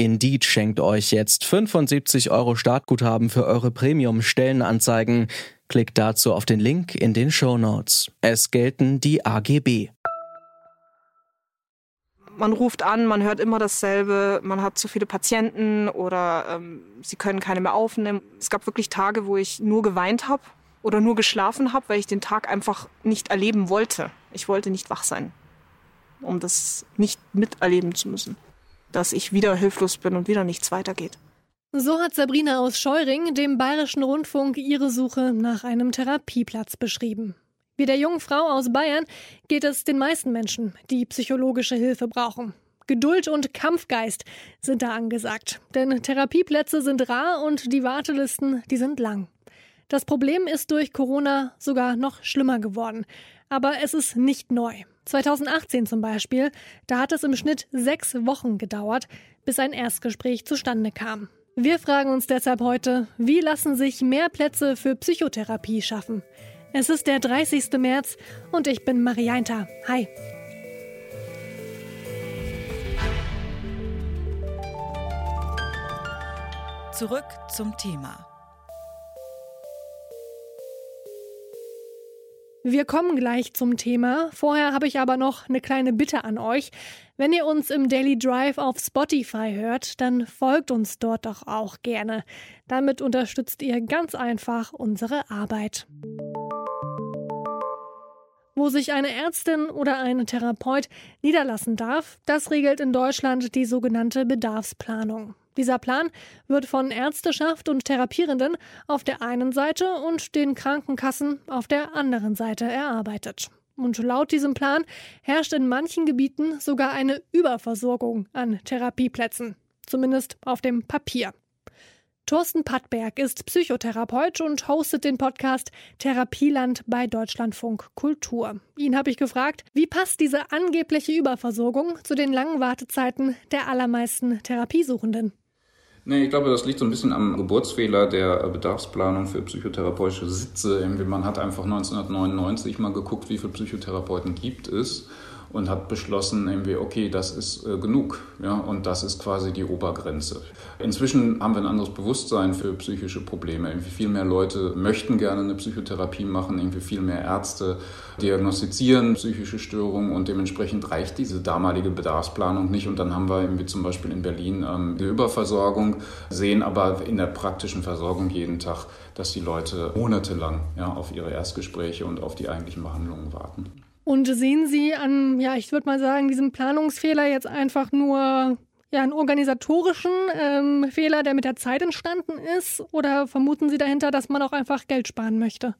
Indeed schenkt euch jetzt 75 Euro Startguthaben für eure Premium-Stellenanzeigen. Klickt dazu auf den Link in den Show Notes. Es gelten die AGB man ruft an, man hört immer dasselbe, man hat zu viele Patienten oder ähm, sie können keine mehr aufnehmen. Es gab wirklich Tage, wo ich nur geweint habe oder nur geschlafen habe, weil ich den Tag einfach nicht erleben wollte. Ich wollte nicht wach sein, um das nicht miterleben zu müssen, dass ich wieder hilflos bin und wieder nichts weitergeht. So hat Sabrina aus Scheuring dem Bayerischen Rundfunk ihre Suche nach einem Therapieplatz beschrieben. Wie der jungen Frau aus Bayern geht es den meisten Menschen, die psychologische Hilfe brauchen. Geduld und Kampfgeist sind da angesagt. Denn Therapieplätze sind rar und die Wartelisten, die sind lang. Das Problem ist durch Corona sogar noch schlimmer geworden. Aber es ist nicht neu. 2018 zum Beispiel, da hat es im Schnitt sechs Wochen gedauert, bis ein Erstgespräch zustande kam. Wir fragen uns deshalb heute, wie lassen sich mehr Plätze für Psychotherapie schaffen? Es ist der 30. März und ich bin Marianta. Hi. Zurück zum Thema. Wir kommen gleich zum Thema. Vorher habe ich aber noch eine kleine Bitte an euch. Wenn ihr uns im Daily Drive auf Spotify hört, dann folgt uns dort doch auch gerne. Damit unterstützt ihr ganz einfach unsere Arbeit. Wo sich eine Ärztin oder ein Therapeut niederlassen darf, das regelt in Deutschland die sogenannte Bedarfsplanung. Dieser Plan wird von Ärzteschaft und Therapierenden auf der einen Seite und den Krankenkassen auf der anderen Seite erarbeitet. Und laut diesem Plan herrscht in manchen Gebieten sogar eine Überversorgung an Therapieplätzen, zumindest auf dem Papier. Thorsten Pattberg ist Psychotherapeut und hostet den Podcast Therapieland bei Deutschlandfunk Kultur. Ihn habe ich gefragt, wie passt diese angebliche Überversorgung zu den langen Wartezeiten der allermeisten Therapiesuchenden? Nee, ich glaube, das liegt so ein bisschen am Geburtsfehler der Bedarfsplanung für psychotherapeutische Sitze. Man hat einfach 1999 mal geguckt, wie viele Psychotherapeuten gibt es und hat beschlossen, irgendwie, okay, das ist äh, genug. Ja, und das ist quasi die Obergrenze. Inzwischen haben wir ein anderes Bewusstsein für psychische Probleme. Irgendwie viel mehr Leute möchten gerne eine Psychotherapie machen, irgendwie viel mehr Ärzte diagnostizieren psychische Störungen und dementsprechend reicht diese damalige Bedarfsplanung nicht. Und dann haben wir irgendwie zum Beispiel in Berlin ähm, die Überversorgung, sehen aber in der praktischen Versorgung jeden Tag, dass die Leute monatelang ja, auf ihre Erstgespräche und auf die eigentlichen Behandlungen warten. Und sehen Sie an, ja, ich würde mal sagen, diesem Planungsfehler jetzt einfach nur ja, einen organisatorischen ähm, Fehler, der mit der Zeit entstanden ist? Oder vermuten Sie dahinter, dass man auch einfach Geld sparen möchte?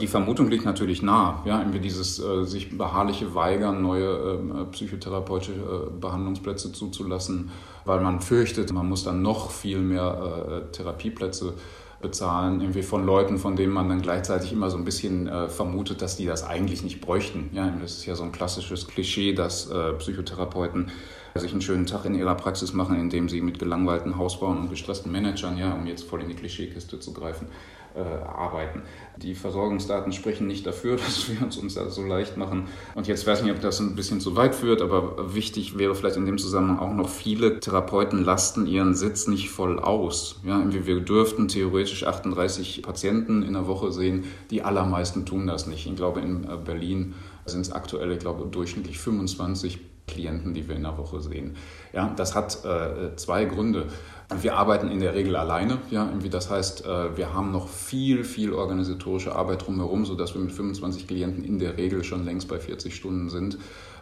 Die Vermutung liegt natürlich nah, ja, irgendwie dieses äh, sich beharrliche Weigern, neue ähm, äh, psychotherapeutische äh, Behandlungsplätze zuzulassen, weil man fürchtet, man muss dann noch viel mehr äh, Therapieplätze bezahlen, irgendwie von Leuten, von denen man dann gleichzeitig immer so ein bisschen äh, vermutet, dass die das eigentlich nicht bräuchten. Ja, das ist ja so ein klassisches Klischee, dass äh, Psychotherapeuten sich einen schönen Tag in ihrer Praxis machen, indem sie mit gelangweilten Hausbauen und gestressten Managern, ja, um jetzt voll in die Klischeekiste zu greifen, äh, arbeiten. Die Versorgungsdaten sprechen nicht dafür, dass wir uns, uns das so leicht machen. Und jetzt weiß ich nicht, ob das ein bisschen zu weit führt, aber wichtig wäre vielleicht in dem Zusammenhang auch noch, viele Therapeuten lasten ihren Sitz nicht voll aus. Ja, wir dürften theoretisch 38 Patienten in der Woche sehen. Die allermeisten tun das nicht. Ich glaube, in äh, Berlin sind es aktuell, ich glaube, durchschnittlich 25 Klienten, die wir in der Woche sehen. Ja, das hat äh, zwei Gründe. Wir arbeiten in der Regel alleine, ja, irgendwie das heißt, äh, wir haben noch viel, viel organisatorische Arbeit drumherum, sodass wir mit 25 Klienten in der Regel schon längst bei 40 Stunden sind.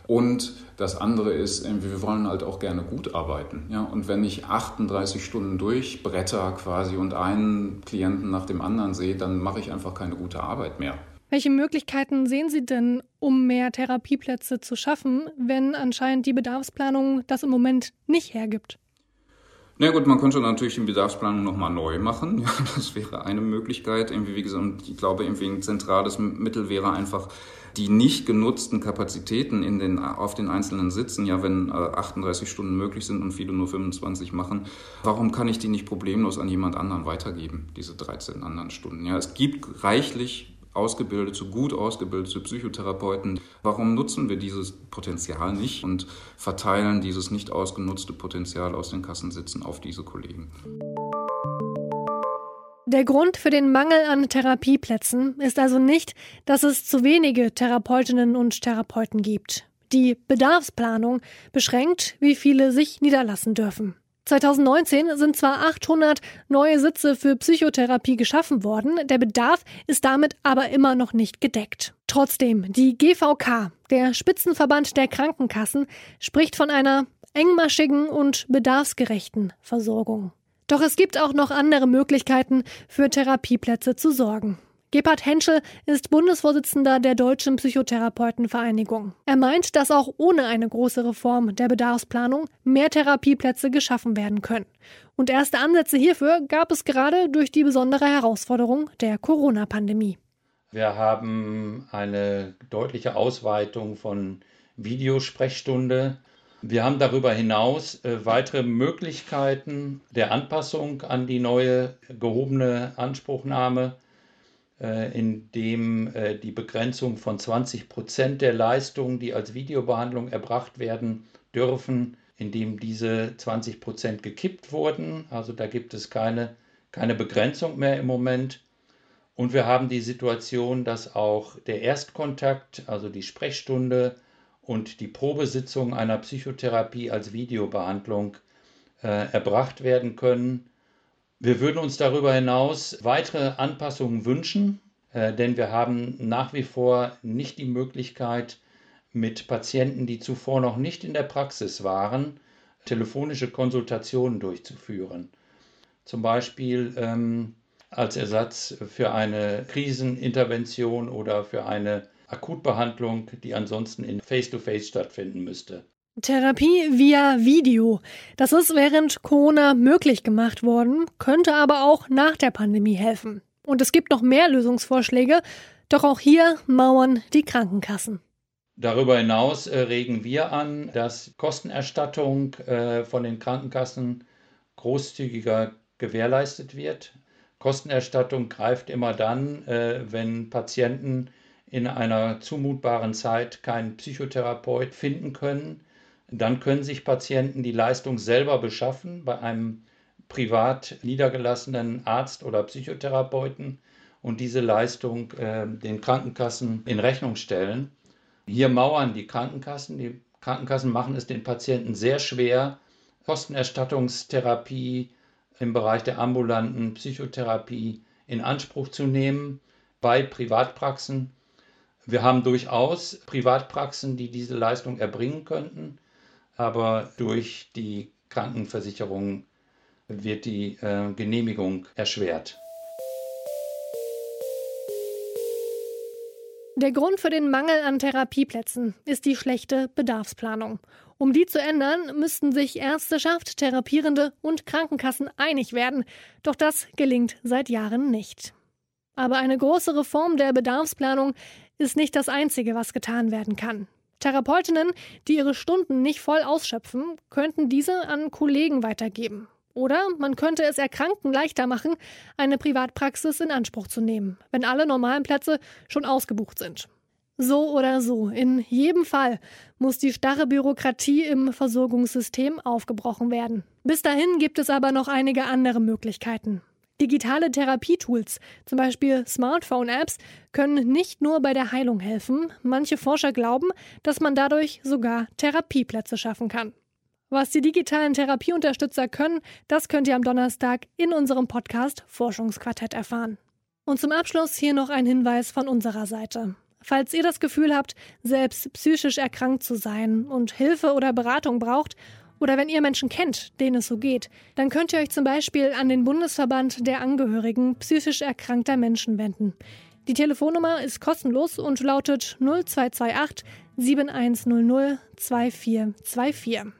Und das andere ist, wir wollen halt auch gerne gut arbeiten. Ja? Und wenn ich 38 Stunden durchbretter quasi und einen Klienten nach dem anderen sehe, dann mache ich einfach keine gute Arbeit mehr. Welche Möglichkeiten sehen Sie denn, um mehr Therapieplätze zu schaffen, wenn anscheinend die Bedarfsplanung das im Moment nicht hergibt? Na gut, man könnte natürlich die Bedarfsplanung nochmal neu machen. Ja, das wäre eine Möglichkeit. Irgendwie, wie gesagt, ich glaube, irgendwie ein zentrales Mittel wäre einfach, die nicht genutzten Kapazitäten in den, auf den einzelnen Sitzen, ja, wenn äh, 38 Stunden möglich sind und viele nur 25 machen, warum kann ich die nicht problemlos an jemand anderen weitergeben, diese 13 anderen Stunden? Ja, es gibt reichlich ausgebildete, gut ausgebildete Psychotherapeuten. Warum nutzen wir dieses Potenzial nicht und verteilen dieses nicht ausgenutzte Potenzial aus den Kassensitzen auf diese Kollegen? Der Grund für den Mangel an Therapieplätzen ist also nicht, dass es zu wenige Therapeutinnen und Therapeuten gibt. Die Bedarfsplanung beschränkt, wie viele sich niederlassen dürfen. 2019 sind zwar 800 neue Sitze für Psychotherapie geschaffen worden, der Bedarf ist damit aber immer noch nicht gedeckt. Trotzdem, die GVK, der Spitzenverband der Krankenkassen, spricht von einer engmaschigen und bedarfsgerechten Versorgung. Doch es gibt auch noch andere Möglichkeiten, für Therapieplätze zu sorgen. Gebhard Henschel ist Bundesvorsitzender der Deutschen Psychotherapeutenvereinigung. Er meint, dass auch ohne eine große Reform der Bedarfsplanung mehr Therapieplätze geschaffen werden können. Und erste Ansätze hierfür gab es gerade durch die besondere Herausforderung der Corona-Pandemie. Wir haben eine deutliche Ausweitung von Videosprechstunde. Wir haben darüber hinaus äh, weitere Möglichkeiten der Anpassung an die neue gehobene Anspruchnahme in dem äh, die Begrenzung von 20 Prozent der Leistungen, die als Videobehandlung erbracht werden dürfen, in dem diese 20 Prozent gekippt wurden. Also da gibt es keine, keine Begrenzung mehr im Moment. Und wir haben die Situation, dass auch der Erstkontakt, also die Sprechstunde und die Probesitzung einer Psychotherapie als Videobehandlung äh, erbracht werden können. Wir würden uns darüber hinaus weitere Anpassungen wünschen, äh, denn wir haben nach wie vor nicht die Möglichkeit, mit Patienten, die zuvor noch nicht in der Praxis waren, telefonische Konsultationen durchzuführen. Zum Beispiel ähm, als Ersatz für eine Krisenintervention oder für eine Akutbehandlung, die ansonsten in Face-to-Face -face stattfinden müsste. Therapie via Video. Das ist während Corona möglich gemacht worden, könnte aber auch nach der Pandemie helfen. Und es gibt noch mehr Lösungsvorschläge, doch auch hier mauern die Krankenkassen. Darüber hinaus äh, regen wir an, dass Kostenerstattung äh, von den Krankenkassen großzügiger gewährleistet wird. Kostenerstattung greift immer dann, äh, wenn Patienten in einer zumutbaren Zeit keinen Psychotherapeut finden können dann können sich Patienten die Leistung selber beschaffen bei einem privat niedergelassenen Arzt oder Psychotherapeuten und diese Leistung äh, den Krankenkassen in Rechnung stellen. Hier mauern die Krankenkassen. Die Krankenkassen machen es den Patienten sehr schwer, Kostenerstattungstherapie im Bereich der ambulanten Psychotherapie in Anspruch zu nehmen bei Privatpraxen. Wir haben durchaus Privatpraxen, die diese Leistung erbringen könnten aber durch die Krankenversicherung wird die äh, Genehmigung erschwert. Der Grund für den Mangel an Therapieplätzen ist die schlechte Bedarfsplanung. Um die zu ändern, müssten sich Ärzteschaft, Therapierende und Krankenkassen einig werden. Doch das gelingt seit Jahren nicht. Aber eine große Reform der Bedarfsplanung ist nicht das Einzige, was getan werden kann. Therapeutinnen, die ihre Stunden nicht voll ausschöpfen, könnten diese an Kollegen weitergeben. Oder man könnte es Erkrankten leichter machen, eine Privatpraxis in Anspruch zu nehmen, wenn alle normalen Plätze schon ausgebucht sind. So oder so, in jedem Fall muss die starre Bürokratie im Versorgungssystem aufgebrochen werden. Bis dahin gibt es aber noch einige andere Möglichkeiten. Digitale Therapietools, zum Beispiel Smartphone-Apps, können nicht nur bei der Heilung helfen. Manche Forscher glauben, dass man dadurch sogar Therapieplätze schaffen kann. Was die digitalen Therapieunterstützer können, das könnt ihr am Donnerstag in unserem Podcast Forschungsquartett erfahren. Und zum Abschluss hier noch ein Hinweis von unserer Seite. Falls ihr das Gefühl habt, selbst psychisch erkrankt zu sein und Hilfe oder Beratung braucht oder wenn ihr Menschen kennt, denen es so geht, dann könnt ihr euch zum Beispiel an den Bundesverband der Angehörigen psychisch erkrankter Menschen wenden. Die Telefonnummer ist kostenlos und lautet 0228 7100 2424.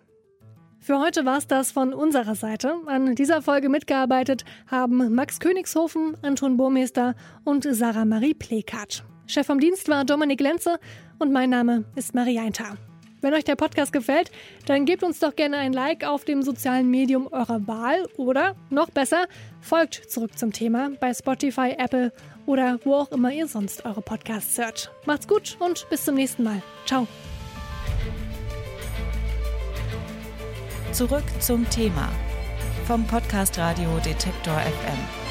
Für heute war es das von unserer Seite. An dieser Folge mitgearbeitet haben Max Königshofen, Anton Burmeister und Sarah Marie Plekat. Chef vom Dienst war Dominik Lenze und mein Name ist Marie Eintar. Wenn euch der Podcast gefällt, dann gebt uns doch gerne ein Like auf dem sozialen Medium eurer Wahl oder noch besser, folgt zurück zum Thema bei Spotify, Apple oder wo auch immer ihr sonst eure Podcasts hört. Macht's gut und bis zum nächsten Mal. Ciao. Zurück zum Thema vom Podcast Radio Detektor FM.